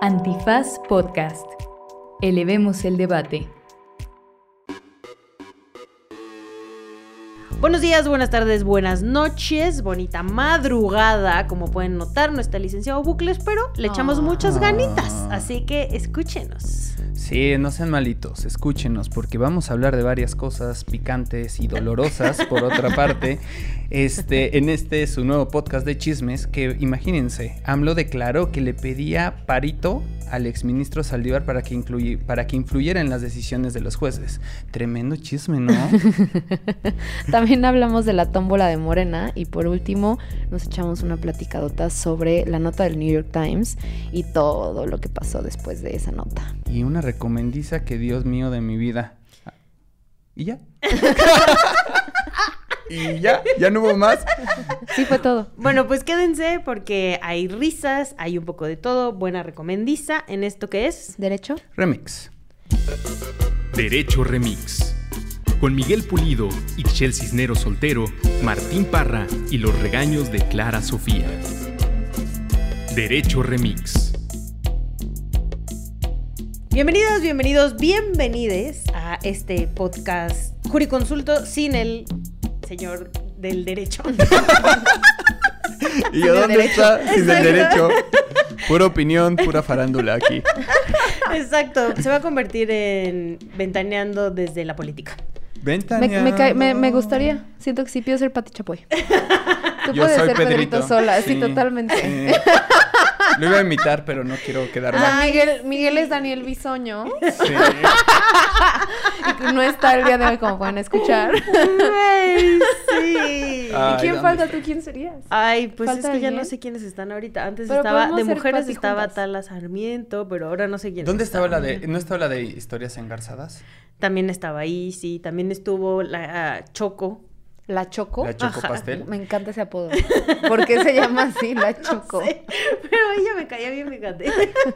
Antifaz Podcast. Elevemos el debate. Buenos días, buenas tardes, buenas noches, bonita madrugada. Como pueden notar, no está licenciado Bucles, pero le echamos muchas ganitas. Así que escúchenos. Sí, no sean malitos, escúchenos, porque vamos a hablar de varias cosas picantes y dolorosas, por otra parte, este, en este su nuevo podcast de chismes, que imagínense, AMLO declaró que le pedía parito al exministro Saldívar para que, incluye, para que influyera en las decisiones de los jueces. Tremendo chisme, ¿no? También hablamos de la tómbola de Morena y por último nos echamos una platicadota sobre la nota del New York Times y todo lo que pasó después de esa nota. Y una recomendiza que Dios mío de mi vida. ¿Y ya? y ya, ya no hubo más. Sí, fue todo. Bueno, pues quédense porque hay risas, hay un poco de todo, buena recomendiza en esto que es ¿Derecho? Remix. Derecho Remix. Con Miguel Pulido, Ixchel Cisneros Soltero, Martín Parra y los regaños de Clara Sofía. Derecho Remix. Bienvenidos, bienvenidos, bienvenides a este podcast Juriconsulto sin el señor del derecho. ¿Y yo dónde está? Sin el derecho. Pura opinión, pura farándula aquí. Exacto, se va a convertir en ventaneando desde la política. Me, me, cae- me- me gustaría. Siento que sí pido ser Pati Chapoy. Tú Yo puedes soy ser Pedrito, Pedrito. sola, sí, Sí, totalmente. sí. Lo iba a imitar, pero no quiero quedar mal. Miguel, Miguel es Daniel Bisoño. Sí. y no está el día de hoy, como pueden escuchar. Güey, sí. Ay, ¿Y quién ¿dónde falta? está? ¿Tú quién serías? Ay, pues ¿Falta es que ya no sé quiénes están ahorita. Antes Pero estaba, de mujeres estaba juntas. Tala Sarmiento, pero ahora no sé quién. ¿Dónde estaba la de.? ¿No estaba la de historias engarzadas? También estaba ahí, sí. También estuvo la ah, Choco. ¿La Choco? ¿La Choco Ajá. Pastel? Me encanta ese apodo. ¿Por qué se llama así, la Choco? No sé, pero ella me caía bien, fíjate.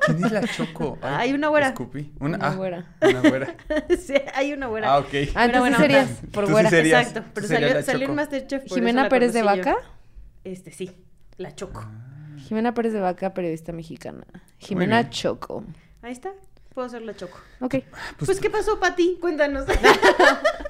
¿Quién es la Choco? Ay, Hay una güera. Escupí. Una, Una ah, güera. Una güera. sí, hay una buena. Ah, ok. Ah, entonces bueno, serías por Tú sí güera. serías- Exacto, pero salió, salió en. Masterchef. por ¿Jimena Pérez de conocí yo. Vaca? Este, sí, la Choco. Ah. Jimena Pérez de Vaca, periodista mexicana. Jimena. Choco. Ahí está, puedo ser la Choco. Ok. Pues, ¿qué pasó, Pati? Cuéntanos.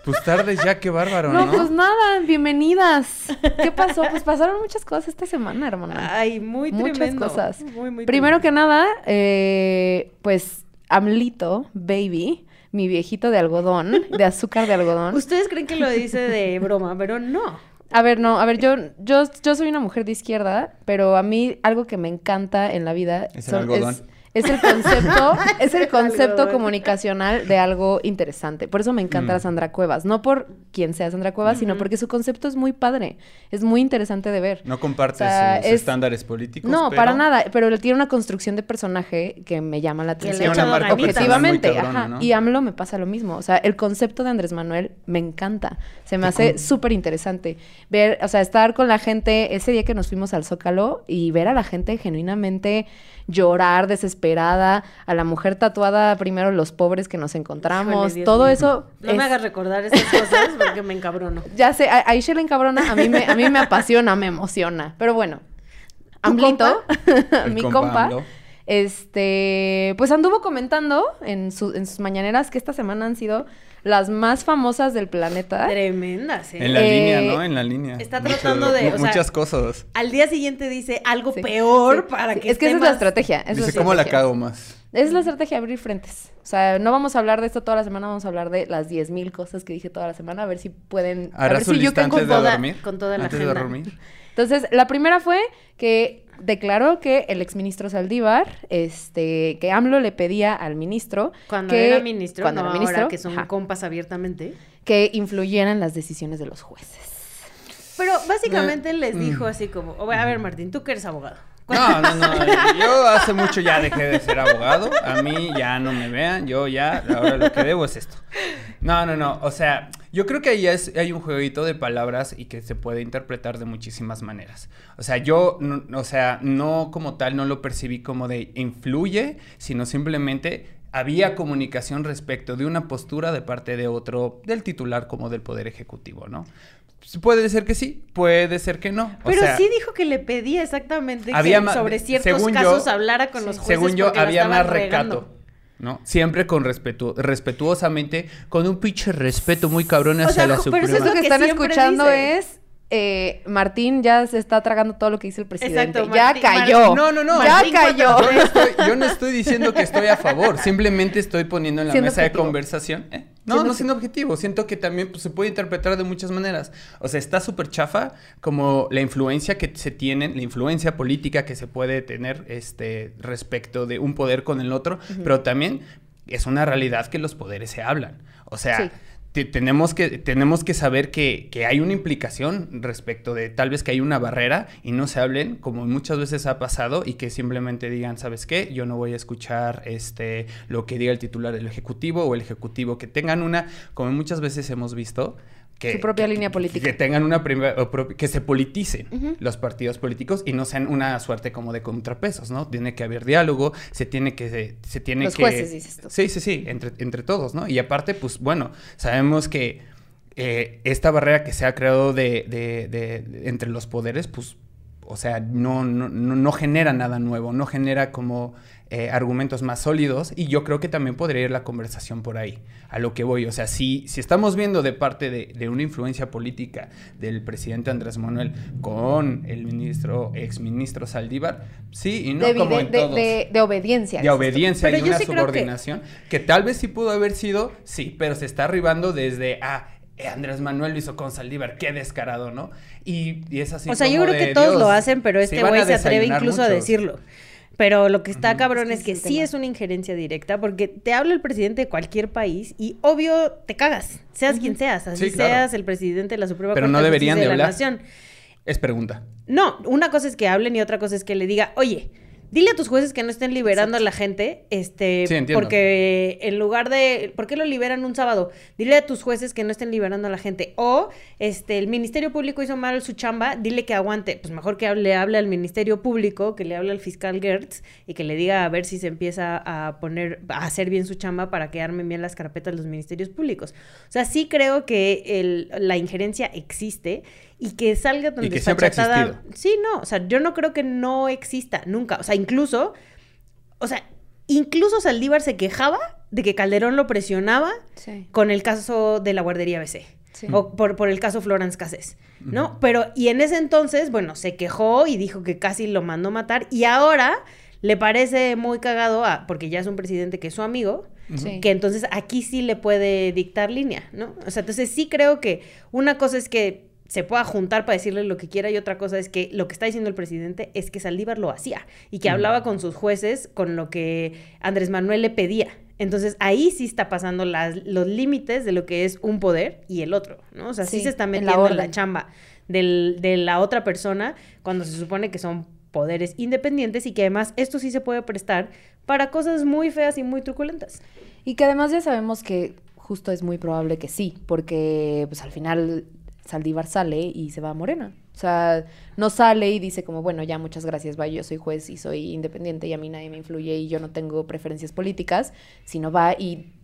Pues tardes ya, qué bárbaro, ¿no? No, pues nada, bienvenidas. ¿Qué pasó? Pues pasaron muchas cosas esta semana, hermana. Ay, muy Muchas tremendo. cosas. Muy, muy Primero tremendo. que nada, eh, pues Amlito, baby, mi viejito de algodón, de azúcar de algodón. Ustedes creen que lo dice de broma, pero no. A ver, no, a ver, yo, yo, yo soy una mujer de izquierda, pero a mí algo que me encanta en la vida Es el algodón. es, es el concepto, es el concepto comunicacional de algo interesante. Por eso me encanta Mm. la Sandra Cuevas. No por quien sea Sandra Cuevas, sino porque su concepto es muy padre. Es muy interesante de ver. No compartes O sea, sus es- estándares políticos. No, pero- para nada, pero él tiene una construcción de personaje que me llama la Que le atención. una marca muy Objetivamente, cabrona, ajá. ¿no? Y AMLO me pasa lo mismo. O sea, el concepto de Andrés Manuel me encanta. Se me ¿Y hace súper interesante. Ver, o sea, estar con la gente ese día que nos fuimos al Zócalo y ver a la gente genuinamente llorar, desesperada, a la mujer tatuada, primero los pobres que nos encontramos, Híjole, todo mío. eso. No es- me hagas recordar estas cosas porque me encabrono. ya sé, a- ahí se le encabrona, a mí me, a mí me apasiona, me emociona. Pero bueno, Amlito, El mi compa compa. Este, pues anduvo comentando en, su- en sus mañaneras que esta semana han sido las más famosas del planeta. Tremendas, ¿eh? En la Eh, línea, ¿no? En la línea. está tratando de, o sea, muchas cosas. Al día siguiente dice algo Sí, peor sí, para sí. que Es que esa es la estrategia. esa es Dice, la ¿cómo la cago más? Es la estrategia abrir frentes. O sea, no vamos a hablar de esto toda la semana, vamos a hablar de las 10.000 cosas que dije toda la semana, a ver si pueden... A ¿Hará ver su si can antes de toda- dormir? con toda la Antes de agenda. dormir. Entonces, la primera fue que declaró que el exministro Saldívar, este, que AMLO le pedía al ministro Cuando que, era ministro, cuando no era ministro, ahora que son ajá, compas abiertamente. que influyera en las decisiones de los jueces. Pero básicamente les mm. dijo así como, o- a ver Martín, tú que eres abogado. No, no, no. Yo hace mucho ya dejé de ser abogado. A mí ya no me vean. Yo ya, ahora lo que debo es esto. No, no, no. O sea, yo creo que ahí es, hay un jueguito de palabras y que se puede interpretar de muchísimas maneras. O sea, yo, no- o sea, no como tal, no lo percibí como de influye, sino simplemente había comunicación respecto de una postura de parte de otro, del titular como del Poder Ejecutivo, ¿no? Puede ser que sí, puede ser que no. O Pero sea, sí dijo que le pedía exactamente Había que sobre ciertos yo- casos hablara con los jueces. según yo, había más recato. ¿No? Siempre con respetu respetuosamente, con un pinche respeto muy cabrón O hacia sea, la Suprema. pero eso es Eso lo que que están escuchando dice. es eh, Martín ya se está tragando todo lo que dice el presidente. Exacto, ya Martín- cayó. No, no, no. Ya cayó. Yo no, estoy, yo no estoy diciendo que estoy a favor, simplemente estoy poniendo en la Siendo mesa de conversación. ¿eh? No, Siendo no siendo objetivo, siento que también pues, se puede interpretar de muchas maneras. O sea, está súper chafa como la influencia que se tiene, la influencia política que se puede tener este, respecto de un poder con el otro, pero también es una realidad que los poderes se hablan. O sea, Sí. Te- tenemos, que, tenemos que saber que, que hay una implicación respecto de tal vez que hay una barrera y no se hablen, como muchas veces ha pasado, y que simplemente digan, ¿sabes qué? Yo no voy a escuchar este, lo que diga el titular del Ejecutivo o el Ejecutivo, que tengan una, como muchas veces hemos visto, que, Su propia que- línea política. Que tengan una que se politicen los partidos políticos y no sean una suerte como de contrapesos, ¿no? Tiene que haber diálogo, se tiene que, se, se tiene Los que... jueces, dices tú. Sí, sí, sí, entre, entre todos, ¿no? Y aparte, pues bueno, sabemos que eh, esta barrera que se ha creado de, de- de- de- entre los poderes, pues, o sea, no, no, no, no genera nada nuevo, no genera como eh, argumentos más sólidos y yo creo que también podría ir la conversación por ahí, a lo que voy. O sea, si, si estamos viendo de parte de, de una influencia política del presidente Andrés Manuel con el ministro, exministro Saldívar, sí y no de, como de- en de- todos de- de obediencia. de obediencia Pero y una sí creo que- subordinación que... tal vez sí pudo haber sido, sí, pero se está arribando desde, ah, eh, Andrés Manuel lo hizo con Saldívar, qué descarado, ¿no? Y, y es así O sea, yo creo que todos Dios, lo hacen, pero este güey se atreve incluso a decirlo. Pero lo que está cabrón Es es que que es el sí tema. es una injerencia directa, porque te habla el presidente de cualquier país y obvio te cagas, seas quien seas, así Sí, claro. seas el presidente de la Suprema Pero Corte no de deberían Justicia de la hablar. Nación. Es pregunta. No, una cosa es que hablen y otra cosa es que le diga, oye, dile a tus jueces que no estén liberando a la gente, este, Sí, entiendo. porque en lugar de, ¿por qué lo liberan un sábado? Dile a tus jueces que no estén liberando a la gente. O, este, el Ministerio Público hizo mal su chamba, dile que aguante. Pues mejor que hable, hable al Ministerio Público, que le hable al fiscal Gertz y que le diga a ver si se empieza a poner, a hacer bien su chamba para que armen bien las carpetas los ministerios públicos. O sea, sí creo que el- la injerencia existe y que salga tan Y que siempre ha desfachatada- existido. Sí, no, o sea, yo no creo que no exista nunca. O sea, incluso, o sea, incluso Saldívar se quejaba de que Calderón lo presionaba Sí. con el caso de la guardería BC. Sí. O por, por el caso Florence Cassés, ¿no? Pero, y en ese entonces, bueno, se quejó y dijo que casi lo mandó matar. Y ahora le parece muy cagado, a, porque ya es un presidente que es su amigo, Sí. que entonces aquí sí le puede dictar línea, ¿no? O sea, entonces sí creo que una cosa es que se pueda juntar para decirle lo que quiera y otra cosa es que lo que está diciendo el presidente es que Saldívar lo hacía y que hablaba con sus jueces con lo que Andrés Manuel le pedía. Entonces ahí sí está pasando las, los límites de lo que es un poder y el otro, ¿no? O sea, sí, Sí, se está metiendo en la, chamba del- de la otra persona cuando se supone que son poderes independientes y que además esto sí se puede prestar para cosas muy feas y muy truculentas. Y que además ya sabemos que justo es muy probable que sí, porque pues al final Saldívar sale y se va a Morena. O sea, no sale y dice como, bueno, ya muchas gracias, va, yo soy juez y soy independiente y a mí nadie me influye y yo no tengo preferencias políticas, sino va y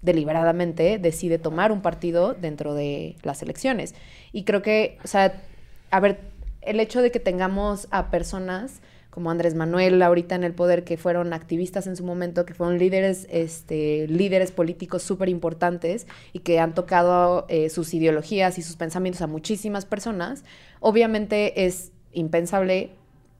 deliberadamente decide tomar un partido dentro de las elecciones. Y creo que, o sea, a ver, el hecho de que tengamos a personas como Andrés Manuel ahorita en el poder, que fueron activistas en su momento, que fueron líderes, este, líderes políticos súper importantes y que han tocado eh, sus ideologías y sus pensamientos a muchísimas personas, obviamente es impensable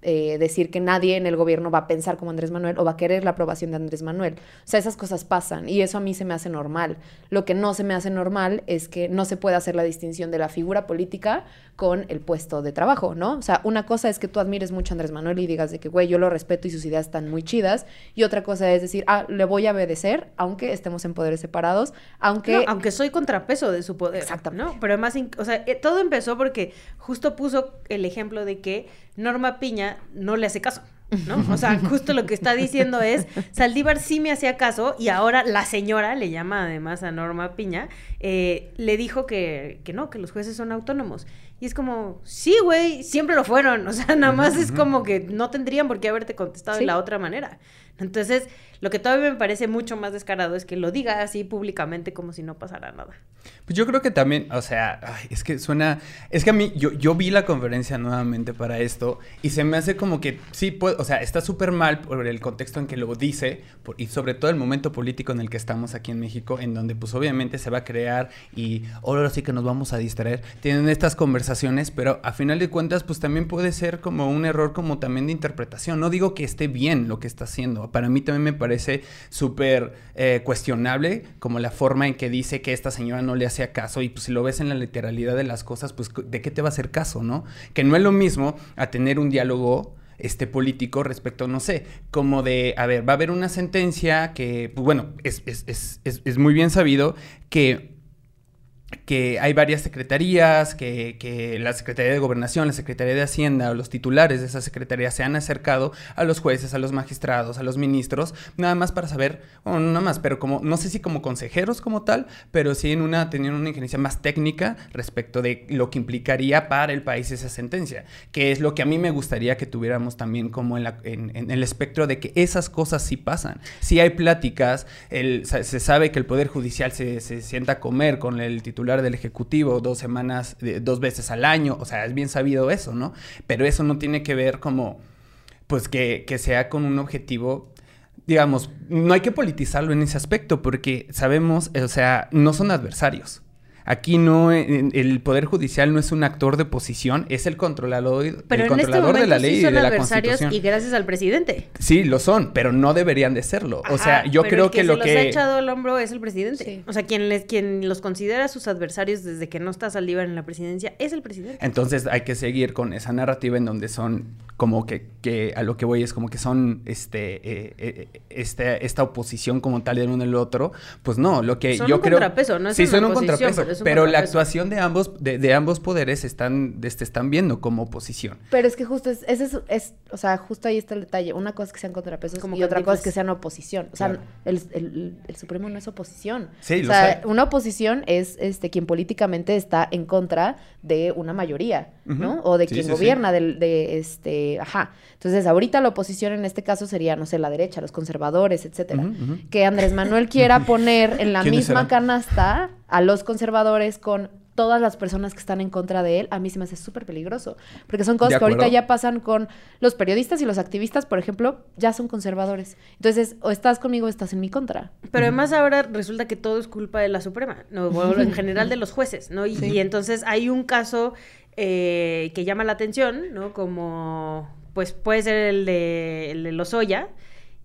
eh, decir que nadie en el gobierno va a pensar como Andrés Manuel o va a querer la aprobación de Andrés Manuel. O sea, esas cosas pasan y eso a mí se me hace normal. Lo que no se me hace normal es que no se puede hacer la distinción de la figura política con el puesto de trabajo, ¿no? O sea, una cosa es que tú admires mucho a Andrés Manuel y digas de que, güey, yo lo respeto y sus ideas están muy chidas. Y otra cosa es decir, ah, le voy a obedecer, aunque estemos en poderes separados, aunque... No, aunque soy contrapeso de su poder. Exactamente. ¿no? Pero además, o sea, eh, todo empezó porque justo puso el ejemplo de que Norma Piña no le hace caso. ¿no? O sea, justo lo que está diciendo es, Saldívar sí me hacía caso y ahora la señora, le llama además a Norma Piña, eh, le dijo que, que no, que los jueces son autónomos. Y es como, sí, güey, siempre lo fueron. O sea, nada más es como que no tendrían por qué haberte contestado Sí. de la otra manera. Entonces, lo que todavía me parece mucho más descarado es que lo diga así públicamente como si no pasara nada. Pues yo creo que también, o sea, es que suena, es que a mí, yo, yo vi la conferencia nuevamente para esto y se me hace como que sí, puede, o sea, está súper mal por el contexto en que lo dice y sobre todo el momento político en el que estamos aquí en México, en donde pues obviamente se va a crear y ahora sí que nos vamos a distraer, tienen estas conversaciones, pero a final de cuentas pues también puede ser como un error como también de interpretación, no digo que esté bien lo que está haciendo, para mí también me parece súper eh, cuestionable como la forma en que dice que esta señora no le hacía caso y pues si lo ves en la literalidad de las cosas, pues ¿de qué te va a hacer caso, no? Que no es lo mismo a tener un diálogo este político respecto, no sé, como de, a ver, va a haber una sentencia que, pues bueno, es, es, es, es, es muy bien sabido que que hay varias secretarías, que, que, la Secretaría de Gobernación, la Secretaría de Hacienda o los titulares de esa secretaría se han acercado a los jueces, a los magistrados, a los ministros, nada más para saber, bueno, no nada más, pero como, no sé si como consejeros como tal, pero sí en una, teniendo una injerencia más técnica respecto de lo que implicaría para el país esa sentencia, que es lo que a mí me gustaría que tuviéramos también como en, el espectro de que esas cosas sí pasan. Si hay pláticas, se sabe que el Poder Judicial se, se sienta a comer con el titular del Ejecutivo dos semanas, dos veces al año, o sea, es bien sabido eso, ¿no? Pero eso no tiene que ver como, pues que, que sea con un objetivo digamos, no hay que politizarlo en ese aspecto porque sabemos, o sea, no son adversarios. Aquí no, el Poder Judicial no es un actor de posición, es el controlador, pero el en controlador este de la ley sí y de la adversarios Constitución. y gracias al presidente. Sí, lo son, pero no deberían de serlo. o sea, yo pero creo el que, que, lo se que los ha echado al hombro es el presidente. Sí. O sea, quien les quien los considera sus adversarios desde que no está Saldívar en la presidencia es el presidente. Entonces hay que seguir con esa narrativa en donde son como que, que a lo que voy es como que son este, eh, eh, este esta oposición como tal del uno del otro. Pues no, lo que Son yo un creo. contrapeso, no es sí, son un contrapeso. pero es un pero la actuación de ambos, de, de ambos poderes están, este, están viendo como oposición. Pero es que justo es, ese es, es- o sea, justo ahí está el detalle. Una cosa es que sean contrapesos Como y otra cosa es que sean oposición. O sea, Claro. el, el- el Supremo no es oposición. Sí, o lo sea, una oposición es este quien políticamente está en contra de una mayoría, ¿no? O de Sí, quien sí, sí. gobierna, del- de este, ajá. Entonces, ahorita la oposición en este caso sería, no sé, la derecha, los conservadores, etcétera. Que Andrés Manuel quiera poner en la ¿Quiénes misma serán? canasta a los conservadores con todas las personas que están en contra de él, a mí se me hace súper peligroso. Porque son cosas que ahorita ya pasan con los periodistas y los activistas, por ejemplo, ya son conservadores. Entonces, o estás conmigo o estás en mi contra. Pero además ahora resulta que todo es culpa de la Suprema, ¿no? O en general de los jueces, ¿no? Y, y entonces hay un caso eh, que llama la atención, ¿no? Como, pues puede ser el de, el de Lozoya.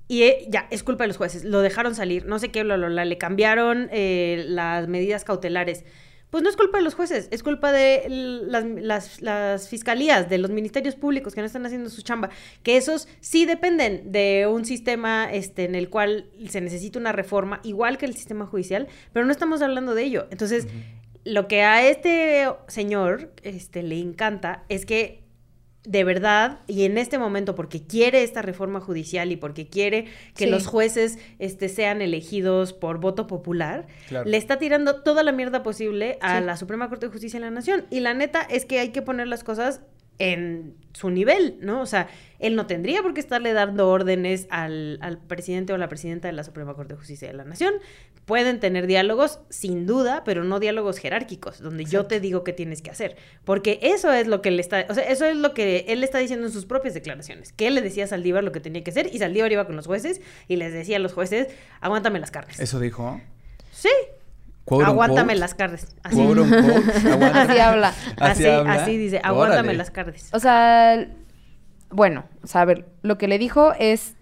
Y eh, ya, es culpa de los jueces. Lo dejaron salir, no sé qué, bla, bla, bla, le cambiaron eh, las medidas cautelares. Pues no es culpa de los jueces, es culpa de las fiscalías, de los ministerios públicos que no están haciendo su chamba, que esos sí dependen de un sistema este, en el cual se necesita una reforma, igual que el sistema judicial, pero no estamos hablando de ello. Entonces, lo que a este señor este, le encanta es que de verdad, y en este momento, porque quiere esta reforma judicial y porque quiere que Sí. los jueces este, sean elegidos por voto popular, Claro. le está tirando toda la mierda posible a Sí. la Suprema Corte de Justicia de la Nación. Y la neta es que hay que poner las cosas en su nivel, ¿no? O sea, él no tendría por qué estarle dando órdenes al, al presidente o la presidenta de la Suprema Corte de Justicia de la Nación. Pueden tener diálogos, sin duda, pero no diálogos jerárquicos, donde yo te digo qué tienes que hacer. Porque eso es lo que él está, o sea, eso es lo que él está diciendo en sus propias declaraciones. Que él le decía a Saldívar lo que tenía que hacer y Saldívar iba con los jueces y les decía a los jueces, aguántame las carnes. Eso dijo. Sí, Quote aguántame las carnes. Así. Quote. Así habla. Así, habla. así dice, aguántame Órale. las carnes. O sea, bueno, o sea, a ver, lo que le dijo es,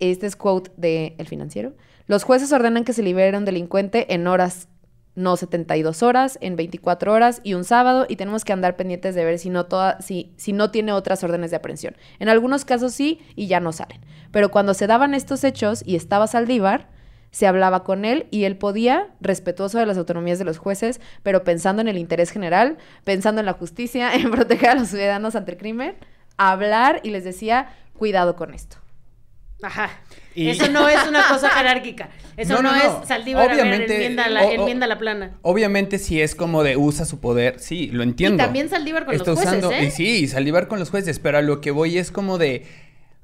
este es quote de El Financiero, los jueces ordenan que se libere a un delincuente en horas, no 72 horas, en 24 horas y un sábado, y tenemos que andar pendientes de ver si no, si no tiene otras órdenes de aprehensión. En algunos casos sí, y ya no salen. Pero cuando se daban estos hechos y estaba Saldívar, se hablaba con él y él podía, respetuoso de las autonomías de los jueces, pero pensando en el interés general, pensando en la justicia, en proteger a los ciudadanos ante el crimen, hablar y les decía, cuidado con esto. Ajá. Y- Eso no es una cosa jerárquica. Eso No, no, no, no. es Saldívar, a ver, Obviamente, enmienda la, o- o- enmienda la plana. Obviamente si es como de usa su poder, sí, lo entiendo. Y también Saldívar con Está los jueces, usando, ¿eh? y sí, Saldívar con los jueces, pero a lo que voy es como de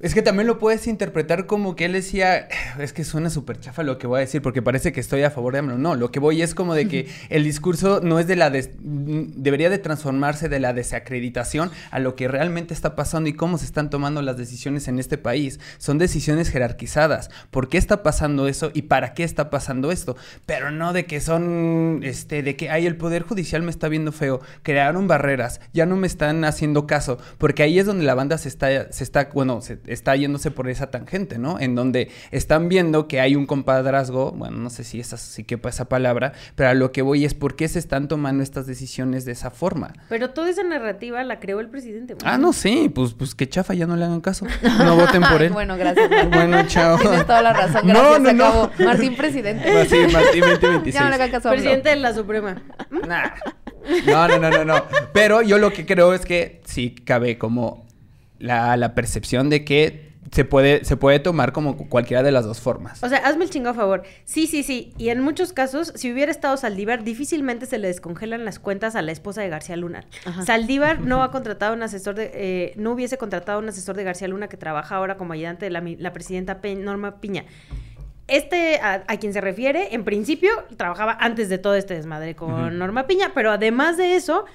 Es que también lo puedes interpretar como que él decía, es que suena súper chafa lo que voy a decir, porque parece que estoy a favor de AMLO. No, lo que voy es como de que el discurso no es de la... des- debería de transformarse de la desacreditación a lo que realmente está pasando y cómo se están tomando las decisiones en este país. Son decisiones jerarquizadas. ¿Por qué está pasando eso y para qué está pasando esto? Pero no de que son, este, de que, ay, el Poder Judicial me está viendo feo. Crearon barreras, ya no me están haciendo caso, porque ahí es donde la banda se está, se está, bueno, se está yéndose por esa tangente, ¿no? En donde están viendo que hay un compadrazgo, bueno, no sé si esa sí quepa esa palabra, pero a lo que voy es por qué se están tomando estas decisiones de esa forma. Pero toda esa narrativa la creó el presidente. Ah, no, sí, pues, pues qué chafa, ya no le hagan caso. No voten por él. Bueno, gracias. Martín. Bueno, chao. Tienes toda la razón. No, Gracias, no, se no. acabó. Martín, presidente. Ah, sí, Martín 2026. Ya no le hagan caso. Presidente de la Suprema. Nah. No, no, no, no, no. Pero yo lo que creo es que sí cabe como la, la percepción de que se puede, se puede tomar como cualquiera de las dos formas. O sea, hazme el chingo a favor. Sí, sí, sí. Y en muchos casos, si hubiera estado Saldívar, difícilmente se le descongelan las cuentas a la esposa de García Luna. Ajá. Saldívar no ha contratado un asesor de, eh, no hubiese contratado un asesor de García Luna que trabaja ahora como ayudante de la, presidenta Pe- Norma Piña. Este, a, a quien se refiere, en principio, trabajaba antes de todo este desmadre con. Norma Piña, pero además de eso,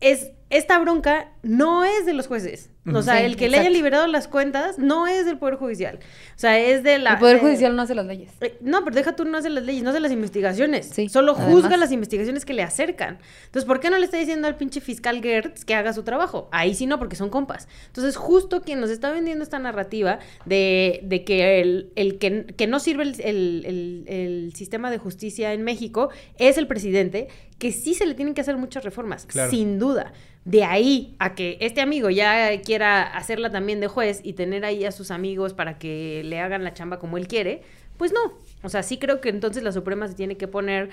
es, esta bronca no es de los jueces. O sea, Sí, el que le haya liberado las cuentas no es del Poder Judicial. O sea, es de la... El Poder de- Judicial no hace las leyes. eh, No, pero deja tú no hace las leyes, no hace las investigaciones. Sí, Solo juzga además. las investigaciones que le acercan. Entonces, ¿por qué no le está diciendo al pinche fiscal Gertz que haga su trabajo? Ahí sí no, porque son compas. Entonces, justo quien nos está vendiendo esta narrativa de, de que, el, el que, que no sirve el, el- el- el sistema de justicia en México es el presidente, que sí se le tienen que hacer muchas reformas, Claro. sin duda. De ahí a que este amigo ya quiera hacerla también de juez y tener ahí a sus amigos para que le hagan la chamba como él quiere, pues no. O sea, sí creo que entonces la Suprema se tiene que poner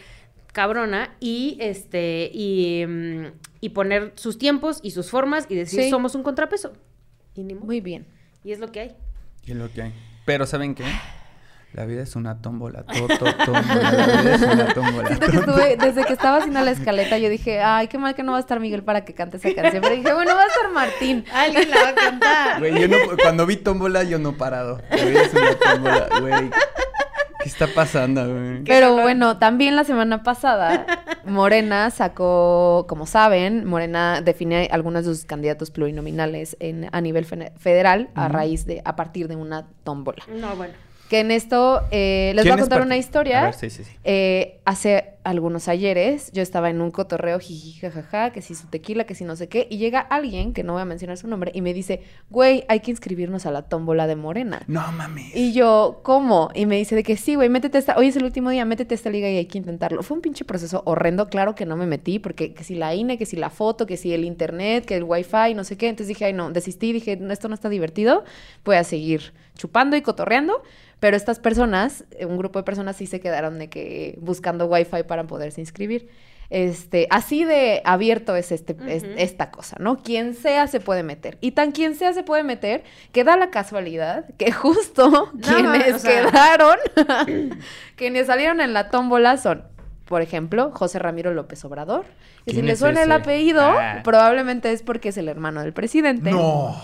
cabrona y este y, mm, y poner sus tiempos y sus formas y decir Sí. somos un contrapeso. Y ni modo. Muy bien. Y es lo que hay. Y es lo que hay. Pero ¿saben qué? La vida es una tómbola, to, to, tómbola, la vida es una tómbola. Siento que estuve, desde que estaba haciendo la escaleta, yo dije, ay, qué mal que no va a estar Miguel para que cante esa canción. Pero dije, bueno, va a estar Martín. Alguien la va a cantar. Güey, yo no, cuando vi tómbola, yo no he parado. La vida es una tómbola, güey. ¿Qué está pasando, güey? Pero bueno, también la semana pasada, Morena sacó, como saben, Morena define algunos de sus candidatos plurinominales en, a nivel federal a raíz de, a partir de una tómbola. No, bueno. Que en esto eh, les voy ¿Quién a contar una historia. A ver, sí, sí, sí. Eh, hace algunos ayeres yo estaba en un cotorreo jiji jajaja, que si su tequila, que si no sé qué, y llega alguien, que no voy a mencionar su nombre, y me dice, güey, hay que inscribirnos a la tómbola de Morena. No mames. Y yo, ¿cómo? Y me dice de que sí, güey, métete esta, hoy es el último día, métete a esta liga y hay que intentarlo. Fue un pinche proceso horrendo, claro que no me metí, porque que si la INE, que si la foto, que si el internet, que el wifi, no sé qué. Entonces dije, ay no, desistí, dije, "No, esto no está divertido, voy a seguir chupando y cotorreando. Pero estas personas, eh, un grupo de personas sí se quedaron de que buscando wifi para poderse inscribir. Este, así de abierto es, este, es- esta cosa, ¿no? Quien sea se puede meter. Y tan quien sea se puede meter que da la casualidad que justo quienes o sea- quedaron, quienes salieron en la tómbola son, por ejemplo, José Ramiro López Obrador. Y si ¿Quién le suena el apellido, Ah. probablemente es porque es el hermano del presidente. No.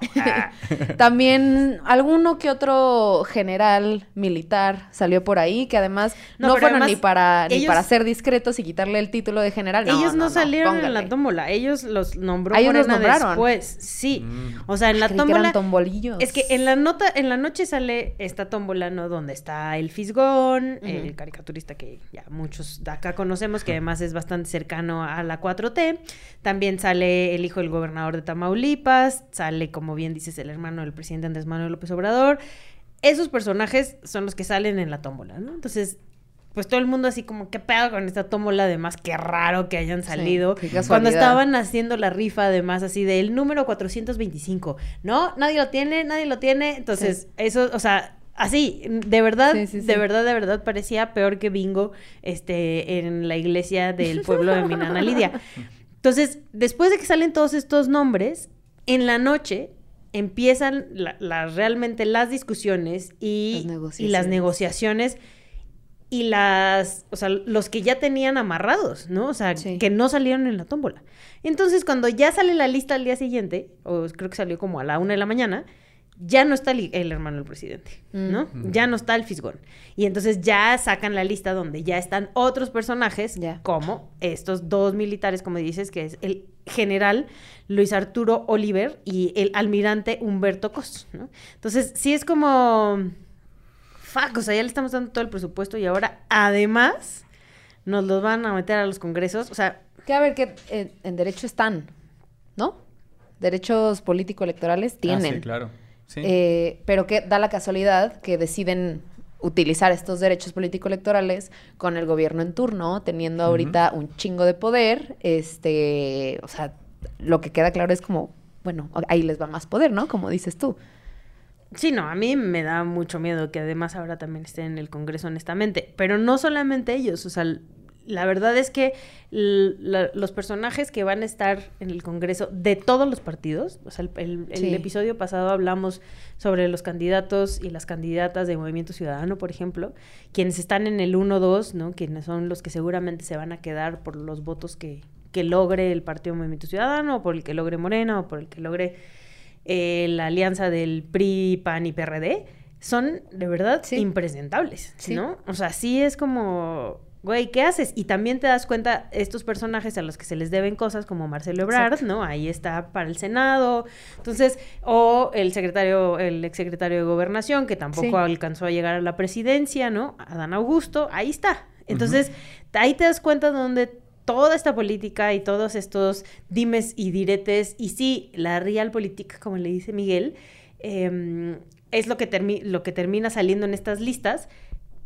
También alguno que otro general militar salió por ahí, que además No, fueron además ni para ni ellos- para ser discretos y quitarle el título de general. No, ellos no, no, salieron en la tómbola, ellos los nombró Ah, ellos los Morena nombraron. después. Sí. Mm. O sea, en la Creí tómbola. Es que en la nota, en la noche sale esta tómbola, ¿no? Donde está el Fisgón, el caricaturista que ya muchos de acá conocemos, que además es bastante cercano a la 4T. También sale el hijo del gobernador de Tamaulipas, sale, como bien dices, el hermano del presidente Andrés Manuel López Obrador. Esos personajes son los que salen en la tómbola, ¿no? Entonces, pues todo el mundo así como, ¿qué pedo con esta tómbola? Además, qué raro que hayan salido. Cuando estaban haciendo la rifa, además, así del número 425. No, nadie lo tiene, nadie lo tiene. Entonces, eso, o sea, así, de verdad, Sí, sí, sí. de verdad, de verdad, parecía peor que bingo este, en la iglesia del pueblo de Minana Lidia. Entonces, después de que salen todos estos nombres, en la noche empiezan la- la- realmente las discusiones y Las y las negociaciones. y las, o sea, los que ya tenían amarrados, ¿no? O sea, Sí. que no salieron en la tómbola. Entonces, cuando ya sale la lista al día siguiente, o creo que salió como a la una de la mañana, ya no está el, el hermano del presidente, ¿no? Ya no está el fisgón. Y entonces ya sacan la lista donde ya están otros personajes, Ya. como estos dos militares, como dices, que es el general Luis Arturo Oliver y el almirante Humberto Cos, ¿no? Entonces, sí es como... Fuck, o sea, ya le estamos dando todo el presupuesto y ahora, además, nos los van a meter a los congresos. O sea, Que a ver, que eh, en derecho están, ¿no? Derechos político-electorales Ah, tienen. sí, claro. Sí. Eh, pero que da la casualidad que deciden utilizar estos derechos político-electorales con el gobierno en turno, teniendo ahorita un chingo de poder. Este, o sea, lo que queda claro es como, bueno, ahí les va más poder, ¿no? Como dices tú. Sí, no, a mí me da mucho miedo que además ahora también estén en el Congreso, honestamente. Pero no solamente ellos, o sea, la verdad es que la- los personajes que van a estar en el Congreso de todos los partidos, o sea, el, el- episodio pasado hablamos sobre los candidatos y las candidatas de Movimiento Ciudadano, por ejemplo, quienes están en el 1-2, ¿no? Quienes son los que seguramente se van a quedar por los votos que, que logre el Partido Movimiento Ciudadano, o por el que logre Morena, o por el que logre eh, la alianza del PRI, PAN y PRD, son de verdad Sí. impresentables, Sí. ¿no? O sea, sí es como, güey, ¿qué haces? Y también te das cuenta estos personajes a los que se les deben cosas como Marcelo Ebrard, Exacto. ¿no? Ahí está para el Senado. Entonces, o el secretario, el exsecretario de Gobernación, que tampoco Sí. alcanzó a llegar a la presidencia, ¿no? Adán Augusto, ahí está. Entonces, ahí te das cuenta donde toda esta política y todos estos dimes y diretes, y sí, la realpolitik, como le dice Miguel, eh, es lo que, lo que termina saliendo en estas listas,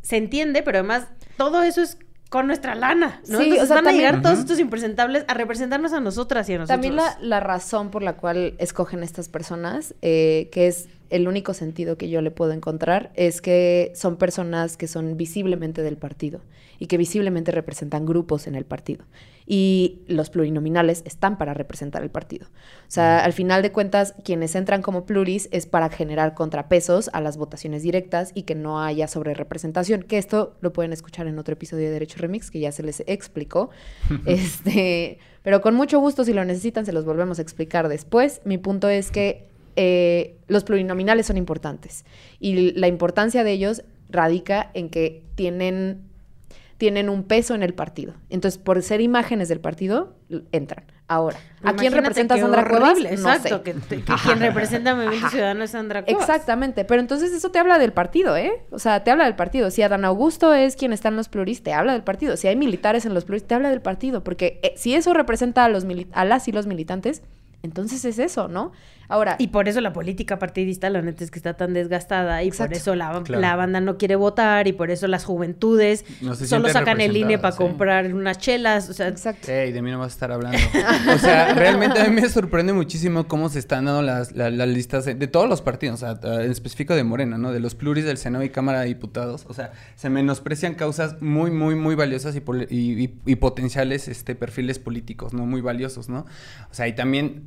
se entiende, pero además todo eso es con nuestra lana, ¿no? Sí, Entonces o sea, van a llegar todos estos impresentables a representarnos a nosotras y a nosotros. También la, la razón por la cual escogen estas personas, eh, que es el único sentido que yo le puedo encontrar, es que son personas que son visiblemente del partido y que visiblemente representan grupos en el partido. Y los plurinominales están para representar el partido. O sea, al final de cuentas, quienes entran como pluris es para generar contrapesos a las votaciones directas y que no haya sobrerepresentación, que esto lo pueden escuchar en otro episodio de Derecho Remix, que ya se les explicó. este, pero con mucho gusto, si lo necesitan, se los volvemos a explicar después. Mi punto es que eh, los plurinominales son importantes y la importancia de ellos radica en que tienen, tienen un peso en el partido. Entonces, por ser imágenes del partido, entran. Ahora, ¿a quién representa Sandra Cuevas? No Exacto, sé. que, que quien representa a Movimiento Ciudadano es Sandra Cuevas. Exactamente, pero entonces eso te habla del partido, ¿eh? O sea, te habla del partido. Si Adán Augusto es quien está en los pluris, te habla del partido. Si hay militares en los pluris, te habla del partido. Porque eh, si eso representa a, los a las y los militantes, entonces es eso, ¿no? Ahora, Y por eso la política partidista, la neta es que está tan desgastada y Exacto. por eso la, Claro. la banda no quiere votar y por eso las juventudes No solo sacan el INE para sí. comprar unas chelas, o sea, exacto. Ey, de mí no vas a estar hablando. O sea, realmente a mí me sorprende muchísimo cómo se están dando las, la- las listas de, de todos los partidos, o sea, en específico de Morena, ¿no? De los pluris del Senado y Cámara de Diputados. O sea, se menosprecian causas muy, muy, muy valiosas y, pol- y- y- y potenciales este, perfiles políticos, ¿no? Muy valiosos, ¿no? O sea, y también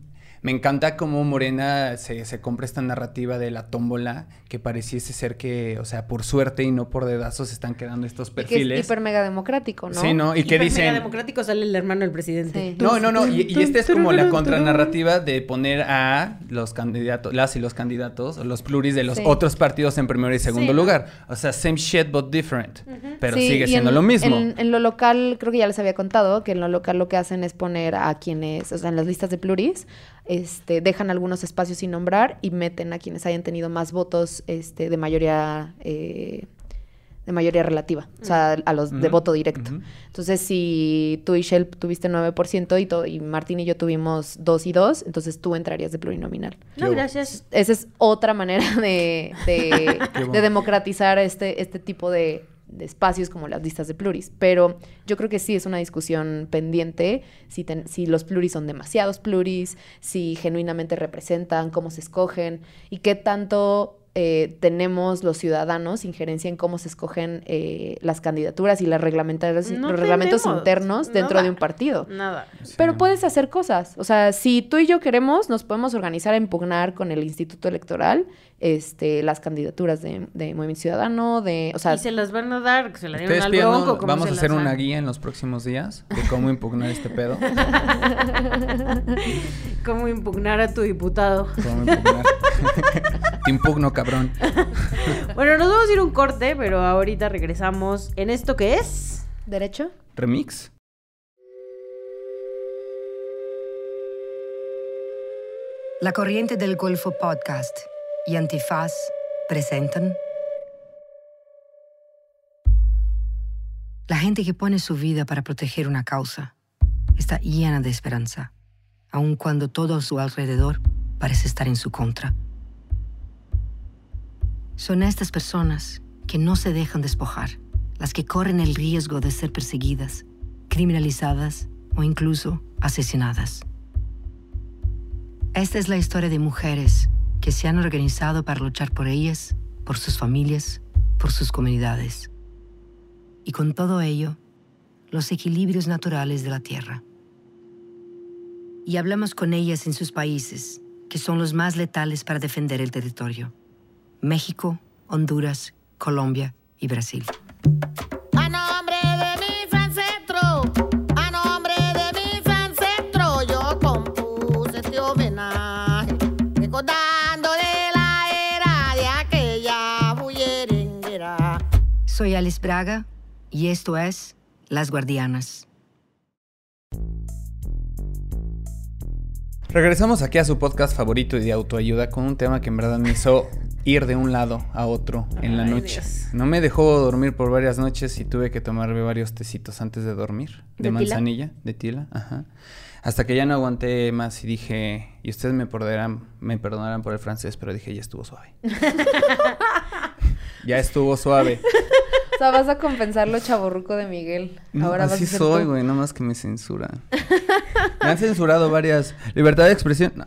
me encanta cómo Morena se, se compra esta narrativa de la tómbola, que pareciese ser que, o sea, por suerte y no por dedazos están quedando estos Y que perfiles. es hiper mega democrático, ¿no? Sí, ¿no? Y que hiper mega dicen... democrático sale el hermano del presidente. Sí. No, no, no. Y, y esta es como la contranarrativa de poner a los candidatos, las y los candidatos, o los pluris de los Sí. otros partidos en primero y segundo lugar. O sea, same shit but different. Pero Sí, sigue siendo en- lo mismo. En, en lo local, creo que ya les había contado que en lo local lo que hacen es poner a quienes, o sea, en las listas de pluris, este, dejan algunos espacios sin nombrar y meten a quienes hayan tenido más votos este, de mayoría eh, de mayoría relativa, o sea, a los de voto directo. Entonces, si tú y Shell tuviste 9% y, to- y Martín y yo tuvimos 2 y 2, entonces tú entrarías de plurinominal. No, gracias. Esa es otra manera de, de democratizar este, este tipo de, de espacios como las listas de pluris. Pero yo creo que sí es una discusión pendiente si, si los pluris son demasiados pluris, si genuinamente representan, cómo se escogen y qué tanto eh, tenemos los ciudadanos injerencia en cómo se escogen eh, las candidaturas y las No los reglamentos tenemos internos dentro nada. de un partido. Nada. Pero puedes hacer cosas. O sea, si tú y yo queremos, nos podemos organizar a impugnar con el Instituto Electoral este, las candidaturas de, de Movimiento Ciudadano, de. O sea, y se las van a dar, que se la dieron al bronco. como vamos a hacer una guía en los próximos días de cómo impugnar este pedo. Cómo impugnar a tu diputado. Cómo impugnar. Te impugno, cabrón. Bueno, nos vamos a ir un corte, pero ahorita regresamos en esto que es. ¿Derecho? ¿Remix? La Corriente del Golfo Podcast y Antifaz presentan La gente que pone su vida para proteger una causa está llena de esperanza, aun cuando todo a su alrededor parece estar en su contra. Son estas personas que no se dejan despojar, las que corren el riesgo de ser perseguidas, criminalizadas o incluso asesinadas. Esta es la historia de mujeres que se han organizado para luchar por ellas, por sus familias, por sus comunidades. Y con todo ello, los equilibrios naturales de la Tierra. Y hablamos con ellas en sus países, que son los más letales para defender el territorio. México, Honduras, Colombia y Brasil. A nombre de mis ancestros, a nombre de mis ancestros, yo compuse este homenaje, recordándole la era de aquella bullerenguera. Soy Alice Braga y esto es Las Guardianas. Regresamos aquí a su podcast favorito y de autoayuda con un tema que en verdad me hizo ir de un lado a otro en la Ay, noche. Dios. No me dejó dormir por varias noches y tuve que tomarme varios tecitos antes de dormir. De, ¿De tila? manzanilla, de tila, ajá. Hasta que ya no aguanté más y dije, y ustedes me perdonarán, me perdonarán por el francés, pero dije, ya estuvo suave. ya estuvo suave. O sea, vas a compensar lo chaborruco de Miguel. No, Ahora vas así a ser soy, güey, nomás que me censuran. me han censurado varias. Libertad de expresión. No.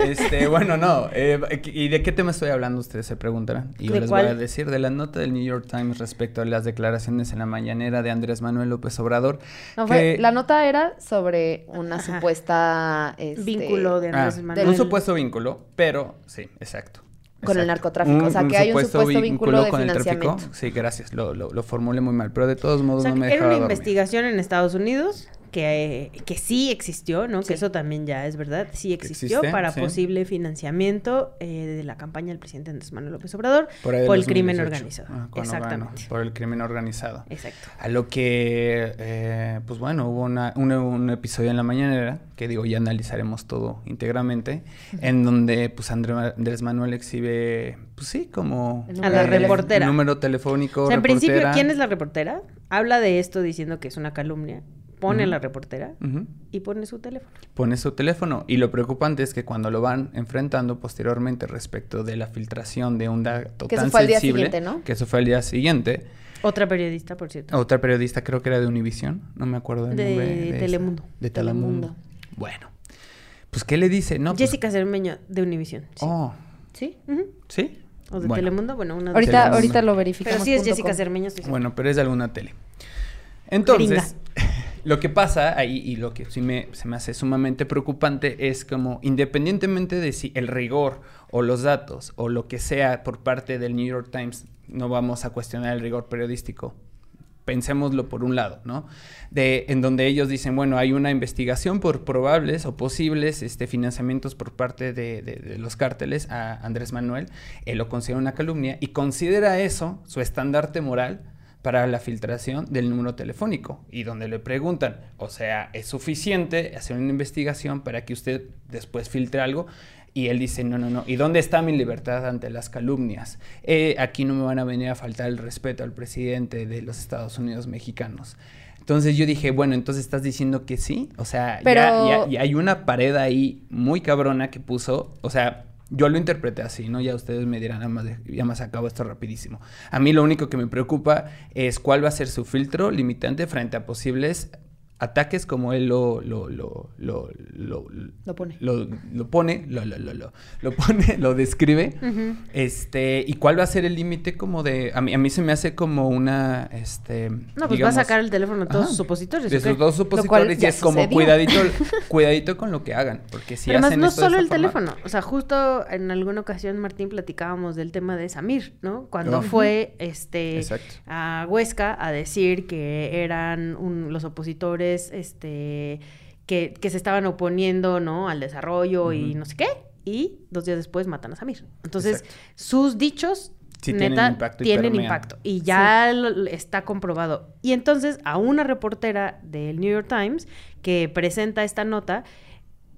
Este, bueno, no. eh, ¿Y de qué tema estoy hablando? Ustedes se preguntarán. Y yo ¿De les voy a decir de la nota del New York Times respecto a las declaraciones en la mañanera de Andrés Manuel López Obrador. No, fue- La nota era sobre una Ajá. supuesta... este, Vínculo de Ah, Andrés Manuel. un supuesto vínculo, pero sí, exacto. Con el exacto. narcotráfico, o sea, que hay un supuesto vínculo de con el tráfico. financiamiento. Sí, gracias, lo, lo, lo formulé muy mal, pero de todos O modos sea, no me que era una dormir. investigación en Estados Unidos que, eh, que sí existió, ¿no? Que eso también ya es verdad, sí existió existe, para sí. posible financiamiento eh, de la campaña del presidente Andrés Manuel López Obrador Por, el crimen 2018, organizado. ah, Exactamente. por el crimen organizado. Exacto. A lo que, eh, pues bueno, hubo una, un, un episodio en la mañanera, que digo, ya analizaremos todo íntegramente, en donde pues André- Andrés Manuel exhibe, pues sí, como... A la reportera. Número telefónico, O sea, en principio. ¿quién es la reportera? Habla de esto diciendo que es una calumnia, pone la reportera y pone su teléfono. Pone su teléfono. Y lo preocupante es que cuando lo van enfrentando posteriormente respecto de la filtración de un dato Que eso tan fue al día sensible, siguiente, ¿no? que eso fue al día siguiente, Otra periodista, por cierto. Otra periodista, creo que era de Univisión, no me acuerdo del De nombre. de esa. Telemundo. De Telemundo. Telemundo. Bueno, pues ¿qué le dice? No, pues- Jessica Cermeño, de Univisión. Sí. Oh, ¿Sí? ¿sí? O de Bueno. Telemundo, bueno, una de Ahorita, Telemundo. ahorita lo verificamos. Pero sí es Jessica com. Cermeño, estoy segura. Bueno, pero es de alguna tele. Entonces, lo que pasa ahí y lo que sí me, se me hace sumamente preocupante es como independientemente de si el rigor o los datos o lo que sea por parte del New York Times, no vamos a cuestionar el rigor periodístico. Pensémoslo por un lado, ¿no? De, en donde ellos dicen, bueno, hay una investigación por probables o posibles este, financiamientos por parte de, de- los cárteles a Andrés Manuel. Él lo considera una calumnia y considera eso su estandarte moral para la filtración del número telefónico y donde le preguntan, o sea, ¿es suficiente hacer una investigación para que usted después filtre algo? Y él dice, no, no, no, ¿y dónde está mi libertad ante las calumnias? Eh, aquí no me van a venir a faltar el respeto al presidente de los Estados Unidos mexicanos. Entonces yo dije, bueno, entonces estás diciendo que sí, o sea, ya- ya hay una pared ahí muy cabrona que puso, o sea, yo lo interpreté así, ¿no? Ya ustedes me dirán, de- ya más acabo esto rapidísimo. A mí lo único que me preocupa es cuál va a ser su filtro limitante frente a posibles ataques como él lo, lo, lo, lo, lo, Lo pone. lo, lo pone, lo, lo, lo, lo, lo pone, lo describe. Este, y cuál va a ser el límite como de, a mí, a mí se me hace como una, este, No, pues va a sacar el teléfono de todos sus supositorios. de sus dos supositorios y es como cuidadito, cuidadito con lo que hagan, porque si Pero además hacen no esto de solo el forma- teléfono, o sea, justo en alguna ocasión Martín platicábamos del tema de Samir, ¿no? Cuando fue este Exacto. a Huesca a decir que eran un- los opositores este que, que se estaban oponiendo, ¿no? al desarrollo y no sé qué. y dos días después matan a Samir. Entonces, Exacto. sus dichos, Sí tienen impacto. Y ya lo- está comprobado. Y entonces, a una reportera del New York Times que presenta esta nota,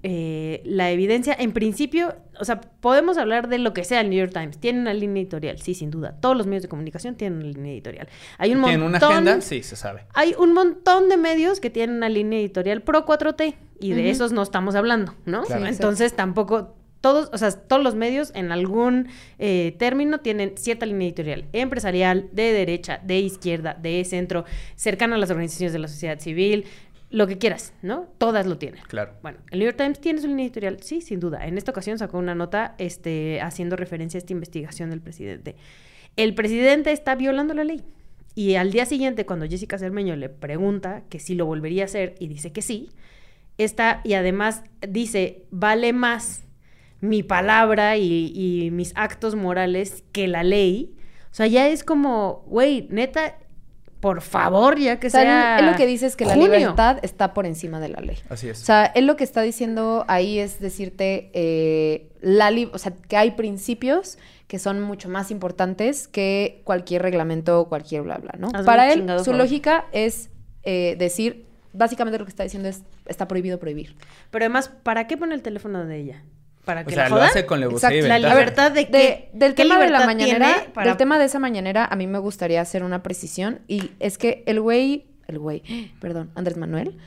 eh, la evidencia, en principio, o sea, podemos hablar de lo que sea el New York Times. Tiene una línea editorial, sí, sin duda. Todos los medios de comunicación tienen una línea editorial. Hay un ¿Tienen montón... una agenda? Sí, se sabe. Hay un montón de medios que tienen una línea editorial pro 4T y de esos no estamos hablando, ¿no? Claro. Entonces tampoco todos, o sea, todos los medios en algún eh, término tienen cierta línea editorial empresarial, de derecha, de izquierda, de centro, cercana a las organizaciones de la sociedad civil, lo que quieras, ¿no? Todas lo tienen. Claro. Bueno, el New York Times tiene su línea editorial, sí, sin duda. En esta ocasión sacó una nota este, haciendo referencia a esta investigación del presidente. El presidente está violando la ley. Y al día siguiente, cuando Jessica Cermeño le pregunta que si lo volvería a hacer y dice que sí, está, y además dice, vale más mi palabra y, y mis actos morales que la ley. O sea, ya es como, güey, neta, por favor, ya que O sea, él- sea. él lo que dice es que la libertad está por encima de la ley. Así es. O sea, él lo que está diciendo ahí es decirte, eh, la li- o sea, que hay principios que son mucho más importantes que cualquier reglamento o cualquier bla, bla, ¿no? Hazme Para él, chingado su favor. lógica es eh, decir, básicamente lo que está diciendo es, está prohibido prohibir. Pero además, ¿para qué pone el teléfono de ella? ¿Para O que sea, la lo jodan? hace con la Exacto. y La ventaja. libertad de De- qué? del ¿Qué tema de la mañanera, para- del tema de esa mañanera, a mí me gustaría hacer una precisión y es que el güey, el güey, perdón, Andrés Manuel,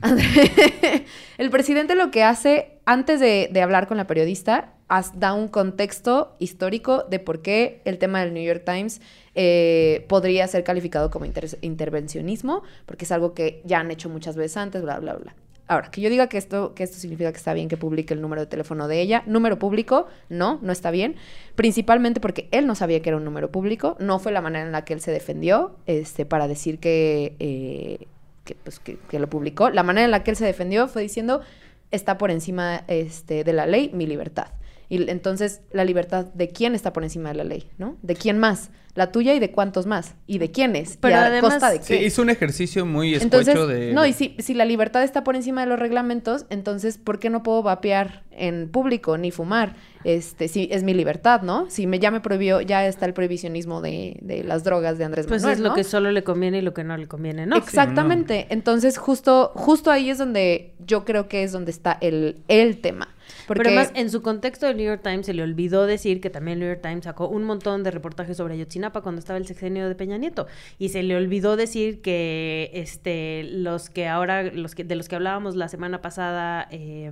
André- el presidente lo que hace antes de, de hablar con la periodista as- da un contexto histórico de por qué el tema del New York Times eh, podría ser calificado como inter- intervencionismo, porque es algo que ya han hecho muchas veces antes, bla, bla, bla. Ahora, que yo diga que esto, que esto significa que está bien que publique el número de teléfono de ella. Número público, no, no está bien. Principalmente porque él no sabía que era un número público. No fue la manera en la que él se defendió este, para decir que, eh, que, pues, que, que lo publicó. La manera en la que él se defendió fue diciendo, está por encima este, de la ley mi libertad. Y entonces, la libertad de quién está por encima de la ley, ¿no? ¿De quién más? La tuya y de cuántos más. ¿Y de quiénes? Pero ¿Y a además- costa de Sí, qué? hizo un ejercicio muy Entonces, de... no, y si, si la libertad está por encima de los reglamentos, entonces, ¿por qué no puedo vapear en público ni fumar? Este, si es mi libertad, ¿no? Si me, ya me prohibió, ya está el prohibicionismo de, de las drogas de Andrés Pues Manuel, es lo ¿no? que solo le conviene y lo que no le conviene, ¿no? Exactamente. Entonces, justo, justo ahí es donde yo creo que es donde está el, el tema. Porque Pero además, en su contexto del New York Times se le olvidó decir que también el New York Times sacó un montón de reportajes sobre Ayotzinapa cuando estaba el sexenio de Peña Nieto. Y se le olvidó decir que este los que ahora, los que, de los que hablábamos la semana pasada, eh,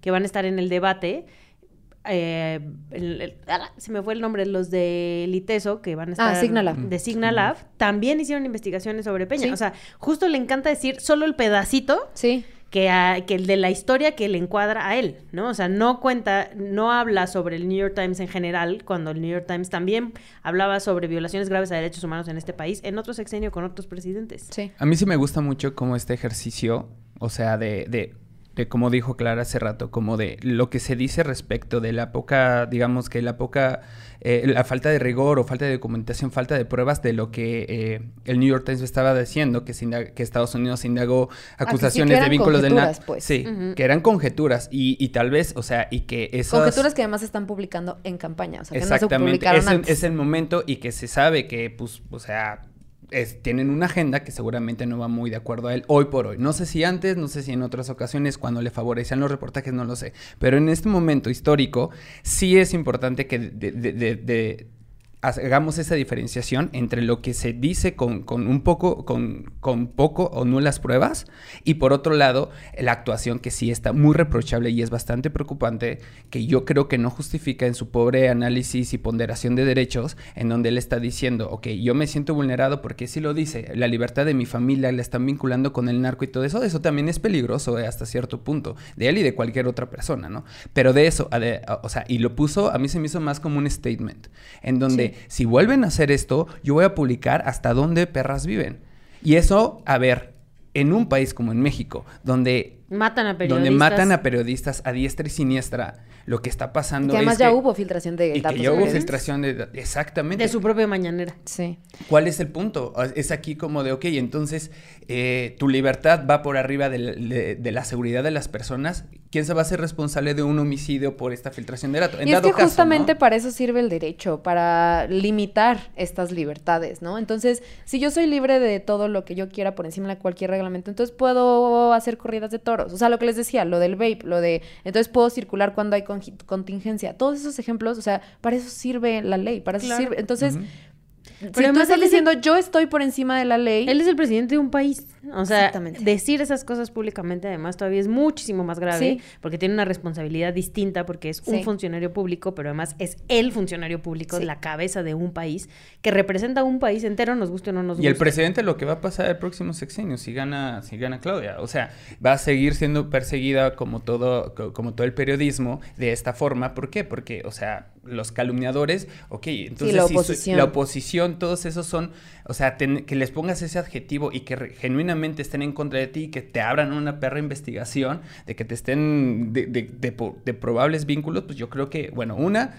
que van a estar en el debate. eh, el- el- ah, se me fue el nombre, los de Liteso, que van a Ah, estar Signalab. de Signalab, también hicieron investigaciones sobre Peña. Sí. O sea, justo le encanta decir solo el pedacito sí. Que, a- que el de la historia que le encuadra a él, ¿no? O sea, no cuenta, no habla sobre el New York Times en general, cuando el New York Times también hablaba sobre violaciones graves a derechos humanos en este país, en otro sexenio con otros presidentes. Sí. A mí sí me gusta mucho como este ejercicio, o sea, de, de, de como dijo Clara hace rato, como de lo que se dice respecto de la poca, digamos que la poca, eh, la falta de rigor o falta de documentación, falta de pruebas de lo que eh, el New York Times estaba diciendo, que, se que Estados Unidos indagó Ah, acusaciones de vínculos del narco. pues. Sí, que eran conjeturas y, y tal vez, o sea, y que esas... Conjeturas que además están publicando en campaña. O sea, que no se Exactamente, publicaron es, antes. es el momento y que se sabe que, pues, o sea, es- tienen una agenda que seguramente no va muy de acuerdo a él hoy por hoy. No sé si antes, no sé si en otras ocasiones cuando le favorecían los reportajes, no lo sé. Pero en este momento histórico sí es importante que de- de- de- hagamos esa diferenciación entre lo que se dice con, con un poco, con, con poco o nulas pruebas, y por otro lado, la actuación que sí está muy reprochable y es bastante preocupante, que yo creo que no justifica en su pobre análisis y ponderación de derechos, en donde él está diciendo, ok, yo me siento vulnerado porque sí lo dice, la libertad de mi familia la están vinculando con el narco y todo eso, eso también es peligroso hasta cierto punto, de él y de cualquier otra persona, ¿no? Pero de eso, a de- o sea, y lo puso, a mí se me hizo más como un statement, en donde si vuelven a hacer esto, yo voy a publicar hasta dónde perras viven. Y eso, a ver, en un país como en México, donde, Matan a periodistas. donde matan a periodistas a diestra y siniestra, lo que está pasando Que además es ya que- hubo filtración de y datos. que ya hubo filtración de... Exactamente. De su propia mañanera. Sí. ¿Cuál es el punto? Es aquí como de, ok, entonces eh, tu libertad va por arriba de la, de- de la seguridad de las personas. ¿quién se va a hacer responsable de un homicidio por esta filtración de datos? En y es dado que caso, justamente ¿no? para eso sirve el derecho, para limitar estas libertades, ¿no? Entonces, si yo soy libre de todo lo que yo quiera por encima de cualquier reglamento, entonces puedo hacer corridas de toros. O sea, lo que les decía, lo del vape, lo de, entonces puedo circular cuando hay contingencia. Todos esos ejemplos, o sea, para eso sirve la ley, para eso Claro. sirve. Entonces, Ujú. si tú estás el- diciendo yo estoy por encima de la ley, Él es el presidente de un país. O sea, Exactamente. decir esas cosas públicamente además todavía es muchísimo más grave Sí. porque tiene una responsabilidad distinta porque es un Sí. funcionario público, pero además es el funcionario público, Sí. la cabeza de un país que representa a un país entero, nos guste o no nos Y el guste. presidente lo que va a pasar el próximo sexenio si gana si gana Claudia, o sea, va a seguir siendo perseguida como todo co- como todo el periodismo de esta forma, ¿por qué? Porque, o sea, los calumniadores, ok, entonces la si soy- oposición. la oposición, todos esos son, o sea, ten- que les pongas ese adjetivo y que re- genuinamente estén en contra de ti y que te abran una perra investigación, de que te estén de, de- de de probables vínculos, pues yo creo que, bueno, una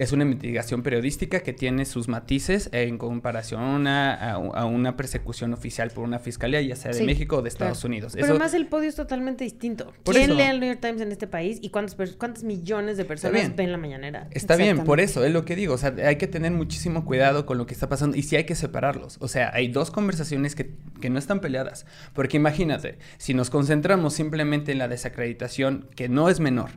es una investigación periodística que tiene sus matices en comparación a, a- a una persecución oficial por una fiscalía, ya sea de Sí, México o de Estados claro. Unidos. Pero Eso- además el podio es totalmente distinto. Por ¿Quién eso. lee el New York Times en este país y cuántas millones de personas ven la mañanera? Está bien, por eso es lo que digo. O sea, hay que tener muchísimo cuidado con lo que está pasando y sí hay que separarlos. O sea, hay dos conversaciones que, que no están peleadas. Porque imagínate, si nos concentramos simplemente en la desacreditación, que no es menor,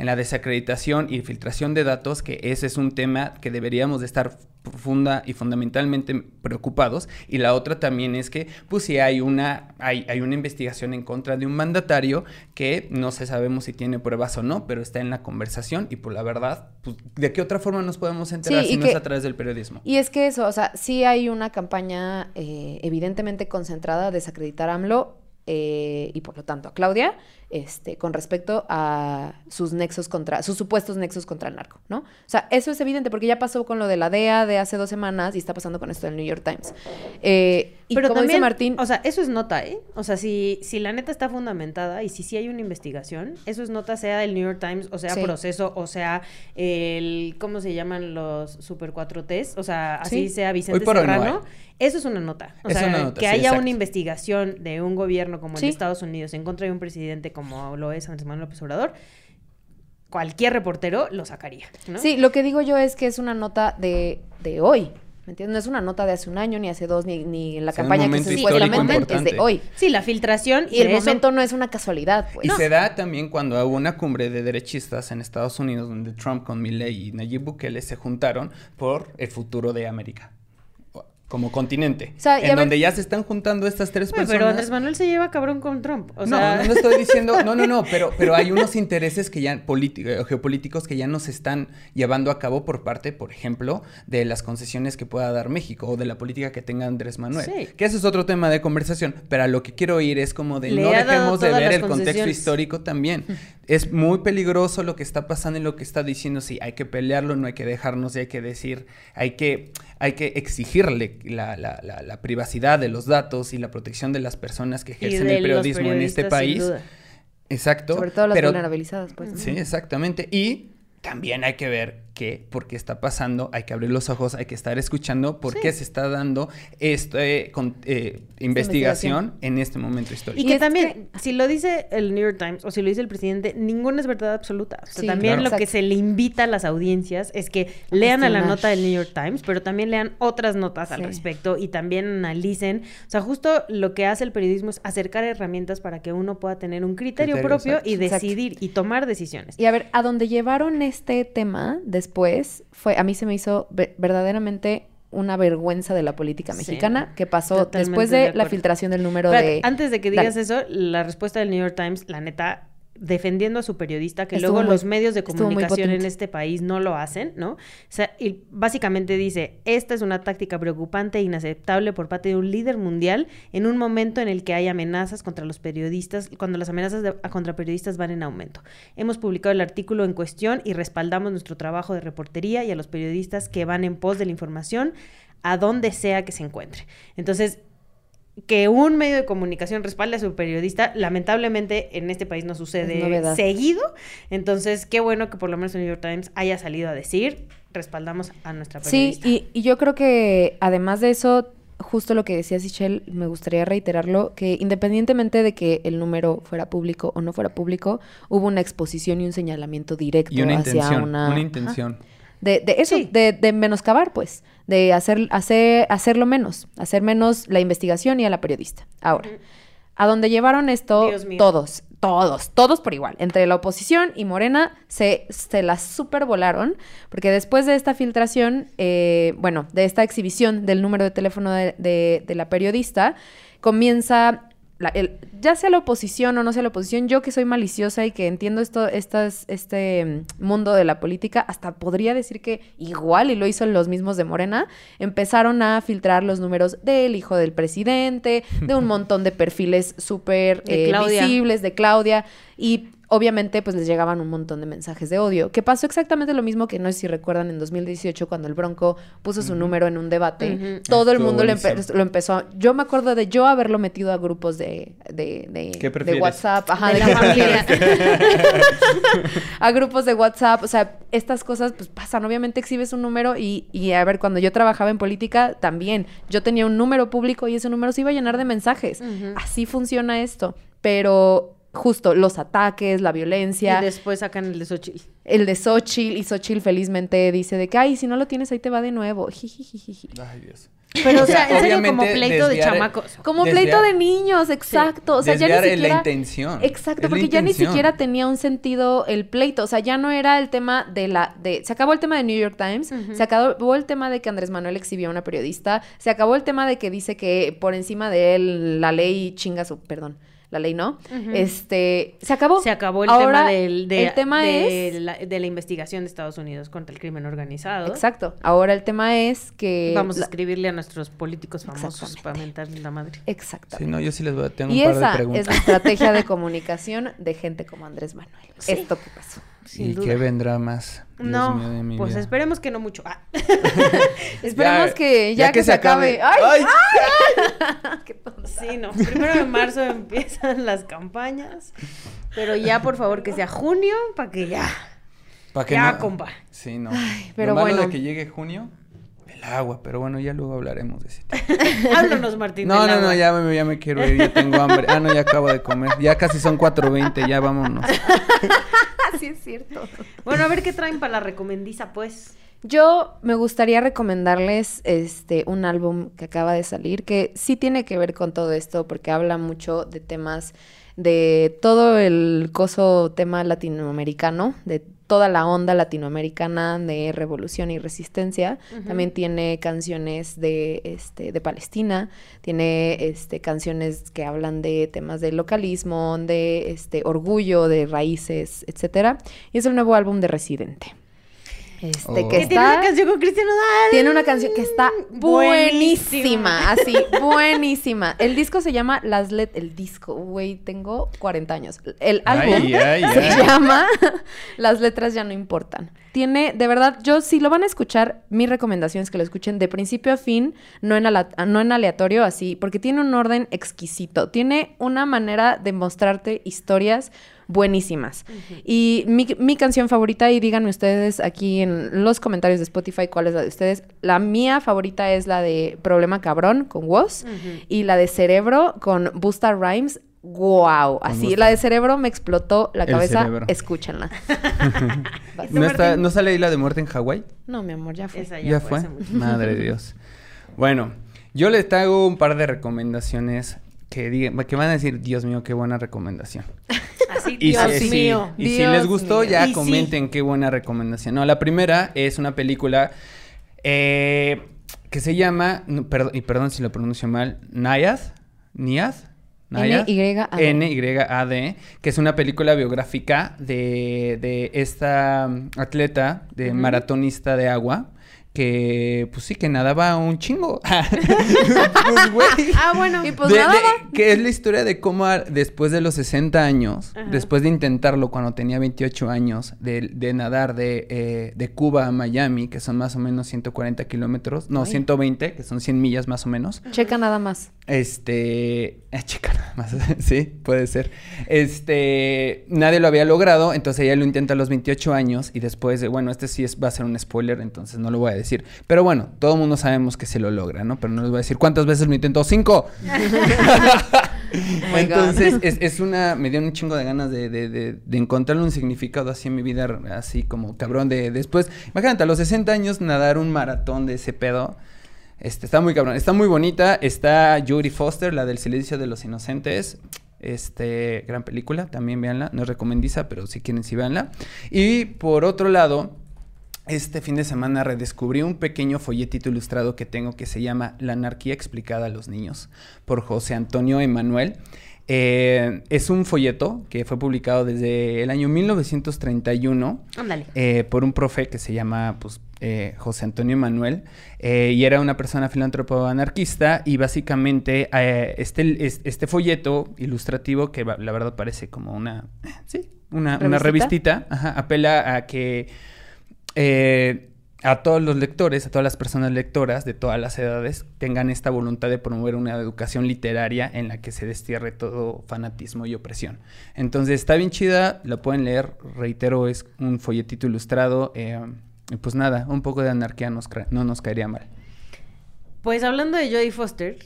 en la desacreditación y filtración de datos, que ese es un tema que deberíamos de estar profunda y fundamentalmente preocupados. Y la otra también es que, pues si hay una, hay, hay una investigación en contra de un mandatario que no se sabemos si tiene pruebas o no, pero está en la conversación y por la verdad, pues, ¿de qué otra forma nos podemos enterar Sí, si no que- es a través del periodismo? Y es que eso, o sea, sí hay una campaña eh, evidentemente concentrada a desacreditar a AMLO eh, y por lo tanto a Claudia, este, con respecto a sus nexos contra, sus supuestos nexos contra el narco, ¿no? O sea, eso es evidente porque ya pasó con lo de la DEA de hace dos semanas y está pasando con esto del New York Times. Eh, y Pero como también, dice Martín, o sea, eso es nota, ¿eh? O sea, si, si la neta está fundamentada y si sí hay una investigación, eso es nota, sea el New York Times, o sea, Sí. proceso, o sea, el, ¿cómo se llaman los Super 4 Ts? O sea, así Sí. sea Vicente Serrano. Eso es una nota. O Es sea, una nota, que sí, haya exacto. una investigación de un gobierno como de Estados Unidos en contra de un presidente como lo es Andrés Manuel López Obrador, cualquier reportero lo sacaría, ¿no? sí, lo que digo yo es que es una nota de, de hoy. ¿Me entiendes? No es una nota de hace un año, ni hace dos, ni, ni en la O sea, un campaña que se supuestamente es de hoy. Sí, la filtración Y el eso- momento no es una casualidad, pues. Y No. se da también cuando hubo una cumbre de derechistas en Estados Unidos donde Trump con Milley y Nayib Bukele se juntaron por el futuro de América como continente, O sea, en ver- donde ya se están juntando estas tres personas. pero Andrés Manuel se lleva cabrón con Trump. O no, sea, no, no estoy diciendo, no, no, no, pero, pero hay unos intereses que ya políticos, geopolíticos que ya no se están llevando a cabo por parte, por ejemplo, de las concesiones que pueda dar México o de la política que tenga Andrés Manuel. Sí. Que ese es otro tema de conversación, pero a lo que quiero ir es como de Le no dejemos de ver el contexto histórico también. es muy peligroso lo que está pasando y lo que está diciendo, sí, hay que pelearlo, no hay que dejarnos y hay que decir, hay que, hay que exigirle la, la- la- la privacidad de los datos y la protección de las personas que ejercen el periodismo en este país. Exacto. Sobre todo las pero- vulnerabilizadas, pues. Sí, exactamente. Y también hay que ver que por qué está pasando, hay que abrir los ojos, hay que estar escuchando por Sí. qué se está dando este, con, eh, investigación en este momento histórico. Y, que también, si lo dice el New York Times o si lo dice el presidente, ninguna es verdad absoluta. O sea, Sí, también claro. lo que se le invita a las audiencias es que lean a la nota del New York Times, pero también lean otras notas al respecto y también analicen. O sea, justo lo que hace el periodismo es acercar herramientas para que uno pueda tener un criterio, Criterio, propio exacto. y Exacto. decidir y tomar decisiones. Y a ver, a donde llevaron este tema después, fue, a mí se me hizo ve- verdaderamente una vergüenza de la política Sí, mexicana que pasó después de de, la filtración del número de... antes de que Dale. digas eso, la respuesta del New York Times, la neta, defendiendo a su periodista, que Estuvo luego muy- los medios de comunicación en este país no lo hacen, ¿no? O sea, y básicamente dice, esta es una táctica preocupante e inaceptable por parte de un líder mundial en un momento en el que hay amenazas contra los periodistas, cuando las amenazas de- contra periodistas van en aumento. Hemos publicado el artículo en cuestión y respaldamos nuestro trabajo de reportería y a los periodistas que van en pos de la información a donde sea que se encuentre. Entonces, que un medio de comunicación respalde a su periodista, lamentablemente en este país no sucede seguido. Entonces, qué bueno que por lo menos el New York Times haya salido a decir, respaldamos a nuestra Sí, periodista. y, y yo creo que además de eso, justo lo que decía Sichel, me gustaría reiterarlo, que independientemente de que el número fuera público o no fuera público, hubo una exposición y un señalamiento directo Y una hacia intención, una... una Ajá. De, de eso, Sí. de, de menoscabar, pues, de hacer, hacer, hacerlo menos, hacer menos la investigación y a la periodista. Ahora, a donde llevaron esto, todos, todos, todos por igual, entre la oposición y Morena, se, se la supervolaron, porque después de esta filtración, eh, bueno, de esta exhibición del número de teléfono de- de la periodista, comienza la- el- ya sea la oposición o no sea la oposición, yo que soy maliciosa y que entiendo esto, estas, este mm, mundo de la política, hasta podría decir que igual, y lo hizo los mismos de Morena, empezaron a filtrar los números del hijo del presidente, de un montón de perfiles súper eh, visibles de Claudia, y obviamente pues les llegaban un montón de mensajes de odio, que pasó exactamente lo mismo que no sé si recuerdan en 2018 cuando el Bronco puso su número en un debate, todo el mundo lo, empe- buenísimo. lo empezó, yo me acuerdo de yo haberlo metido a grupos de, de, de, ¿Qué de prefieres? WhatsApp, ajá, De de, la familia. a grupos de WhatsApp, o sea, estas cosas pues pasan, obviamente exhibes un número y, y a ver, cuando yo trabajaba en política también, yo tenía un número público y ese número se iba a llenar de mensajes, así funciona esto, pero justo los ataques, la violencia, Y después sacan el de Xochitl. el de Xochitl y Xochitl felizmente dice de que, ay, si no lo tienes ahí te va de nuevo, jijijijiji. Ay, Dios. Pero, o O sea, sea, en serio, como pleito de chamacos. Como Desviar- pleito de niños, exacto. O sea, ya ni siquiera. la intención. Exacto, Es la porque ya ni siquiera tenía un sentido el pleito. O sea, ya no era el tema de la. de Se acabó el tema de New York Times, se acabó el tema de que Andrés Manuel exhibió a una periodista, se acabó el tema de que dice que por encima de él la ley chinga su. Perdón. La ley no. Este. Se acabó. Se acabó el Ahora, tema del, de, el tema de es. la, de la investigación de Estados Unidos contra el crimen organizado. Exacto. Ahora el tema es que. Vamos a escribirle a nuestros políticos famosos para mentarles la madre. Exactamente. Sí, no, yo sí les voy a tengo Y un par de esa es preguntas. la estrategia de comunicación de gente como Andrés Manuel. Esto que pasó. Sin ¿Y duda. qué vendrá más? Dios no, mío de mi pues vida. esperemos que no mucho. Ah. Esperemos Ya- que ya, que, se acabe. ¡Ay! ¡Ay! qué tonta. Sí, no. Primero de marzo empiezan las campañas. Pero ya, por favor, que sea junio para que ya. ¿Pa' qué Ya, no? compa. Sí, no. pero Lo malo bueno. de que llegue junio, el agua. Pero bueno, ya luego hablaremos de ese tema. Háblanos, Martín. No, no, no, agua. ya me, ya me quiero ir, ya tengo hambre. Ah, no, ya acabo de comer. Ya casi son 4.20, ya vámonos. Sí, es cierto. Bueno, a ver qué traen para la recomendiza, pues. Yo me gustaría recomendarles este un álbum que acaba de salir que sí tiene que ver con todo esto porque habla mucho de temas de todo el coso tema latinoamericano, de toda la onda latinoamericana de revolución y resistencia. También tiene canciones de este de Palestina, tiene este canciones que hablan de temas de localismo, de este orgullo, de raíces, etcétera. Y es el nuevo álbum de Residente. Este, Oh. que Que tiene una está canción con Cristian Nodal. tiene una canción que está Buenísima. buenísima, así, buenísima. El disco se llama Las Let, el disco, güey, tengo 40 años. El álbum Ay, ay, se ay. llama Las letras ya no importan. Tiene, de verdad, yo si lo van a escuchar, mi recomendación es que lo escuchen de principio a fin, no en, no en aleatorio, así, porque tiene un orden exquisito. Tiene una manera de mostrarte historias buenísimas. Y mi, mi canción favorita, y díganme ustedes aquí en los comentarios de Spotify cuál es la de ustedes. La mía favorita es la de Problema Cabrón con Woz y la de Cerebro con Busta Rhymes. Wow, así, la de Cerebro me explotó la cabeza. Escúchenla. ¿No, está, ¿No sale ahí la de muerte en Hawái? No, mi amor, ya fue. Esa ¿Ya, ya, fue? Madre de Dios. Bueno, yo les traigo un par de recomendaciones que, digan, que van a decir, Dios mío, qué buena recomendación. Así, Y Dios si, mío. y si les gustó, mío. ya Y sí. comenten qué buena recomendación. No, la primera es una película eh, que se llama, no, perdón, y perdón si lo pronuncio mal, Nayad, Niad, Nayad, N-Y-A-D. N-Y-A-D, que es una película biográfica de, de esta atleta, de maratonista de agua, que pues sí, que nadaba un chingo. pues güey. Ah, bueno. Y pues De- nada. de- que es la historia de cómo a- después de los 60 años, Ajá. después de intentarlo cuando tenía 28 años, de, de nadar de, eh, de Cuba a Miami, que son más o menos 140 kilómetros, no, 120, que son 100 millas más o menos. Checa nada más. Este, eh, chica, nada más, sí, puede ser. Este, nadie lo había logrado, entonces ella lo intenta a los 28 años y después de, bueno, este sí es, va a ser un spoiler, entonces no lo voy a decir. Pero bueno, todo el mundo sabemos que se lo logra, ¿no? Pero no les voy a decir cuántas veces lo intentó, cinco. my entonces, es, es una, me dio un chingo de ganas de, de, de, de encontrarle un significado así en mi vida, así como cabrón de después. Imagínate, a los 60 años nadar un maratón de ese pedo. Este, está muy cabrón, está muy bonita. Está Jodie Foster, la del silencio de los inocentes. Este, gran película, también véanla. No es recomendiza, pero si quieren, sí véanla. Y por otro lado, este fin de semana redescubrí un pequeño folletito ilustrado que tengo que se llama La anarquía explicada a los niños, por José Antonio Emanuel. Eh, es un folleto que fue publicado desde el año 1931 Ándale. eh, por un profe que se llama pues, eh, José Antonio Emanuel eh, y era una persona filántropo anarquista y básicamente este, es- este folleto ilustrativo que la verdad parece como una, sí, una, una ¿Revistita? revistita, ajá, apela a que eh, a todos los lectores, a todas las personas lectoras de todas las edades, tengan esta voluntad de promover una educación literaria en la que se destierre todo fanatismo y opresión. Entonces está bien chida, la pueden leer, reitero, es un folletito ilustrado. eh, pues nada, un poco de anarquía no nos caería mal. Pues hablando de Jodie Foster,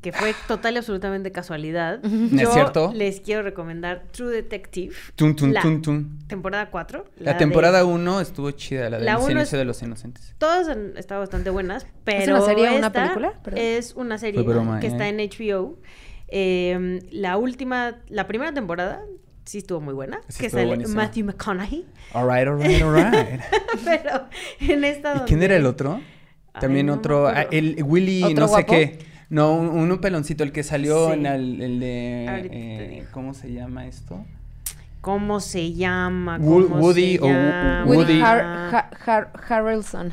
que fue total y absolutamente casualidad, ¿No es yo cierto? les quiero recomendar True Detective. Tun, tun, la tun, tun. temporada 4. La, temporada 1 estuvo chida, la del La silencio es- de los inocentes. Todas han estado bastante buenas, pero una serie una película? Perdón. es una serie broma, que ¿eh? está en HBO. Eh, la última, la primera temporada sí estuvo muy buena, Sí que sale. Matthew McConaughey, Alright, alright, alright. pero en esta ¿Y quién era el otro? Ay, También no otro, ah, el Willy, ¿Otro no sé guapo? qué. No, un, un peloncito, el que salió Sí. en el, el de, eh. ¿cómo se llama esto? ¿Cómo se llama? Wo- ¿Cómo Woody se o llama? Woody. Woody Har- Ha- Har- Harrelson.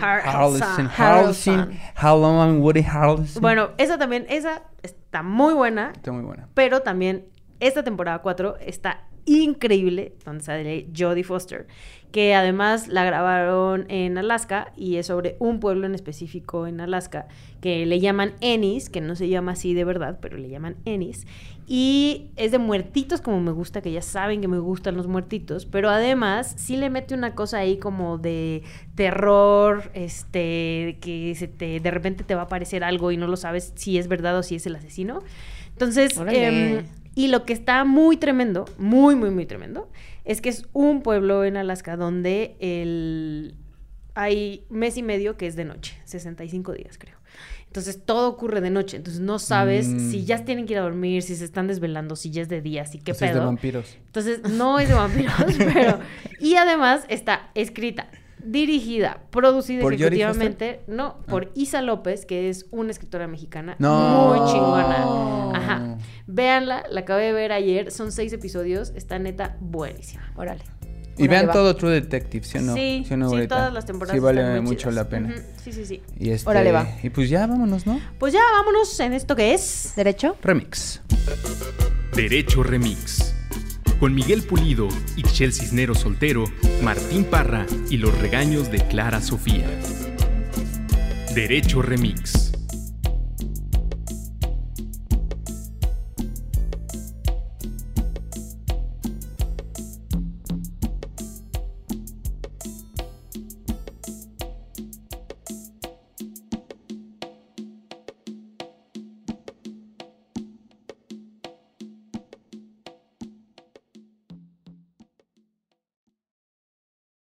Har- Harrelson, Harrelson. Harrelson, Harrelson, Woody Harrelson. Bueno, esa también, esa está muy buena, Está muy buena. pero también esta temporada 4 está increíble, donde sale Jodie Foster, que además la grabaron en Alaska y es sobre un pueblo en específico en Alaska que le llaman Ennis, que no se llama así de verdad, pero le llaman Ennis. Y es de muertitos como me gusta, que ya saben que me gustan los muertitos, pero además sí le mete una cosa ahí como de terror, este, que se te, de repente te va a aparecer algo y no lo sabes si es verdad o si es el asesino. Entonces. Y lo que está muy tremendo, muy, muy, muy tremendo, es que es un pueblo en Alaska donde el... hay mes y medio que es de noche, 65 días creo. Entonces todo ocurre de noche, entonces no sabes Mm. si ya tienen que ir a dormir, si se están desvelando, si ya es de día, si qué sea, es de vampiros. Entonces, no es de vampiros, pero... Y además está escrita, dirigida, producida ¿Por ejecutivamente, no, por Isa López, que es una escritora mexicana No. muy chingona. Ajá. Véanla, la acabé de ver ayer, son seis episodios, está neta buenísima. Órale. Y vean va. todo True Detective, ¿sí o no? Sí, o no, sí, todas las temporadas Sí vale están muy mucho chidas. la pena. Sí, sí, sí. Y este, Órale, va. Y pues ya, vámonos, ¿no? Pues ya, vámonos en esto que es... ¿Derecho? Remix. Derecho Remix. Con Miguel Pulido, Ixchel Cisnero Soltero, Martín Parra y los regaños de Clara Sofía. Derecho Remix.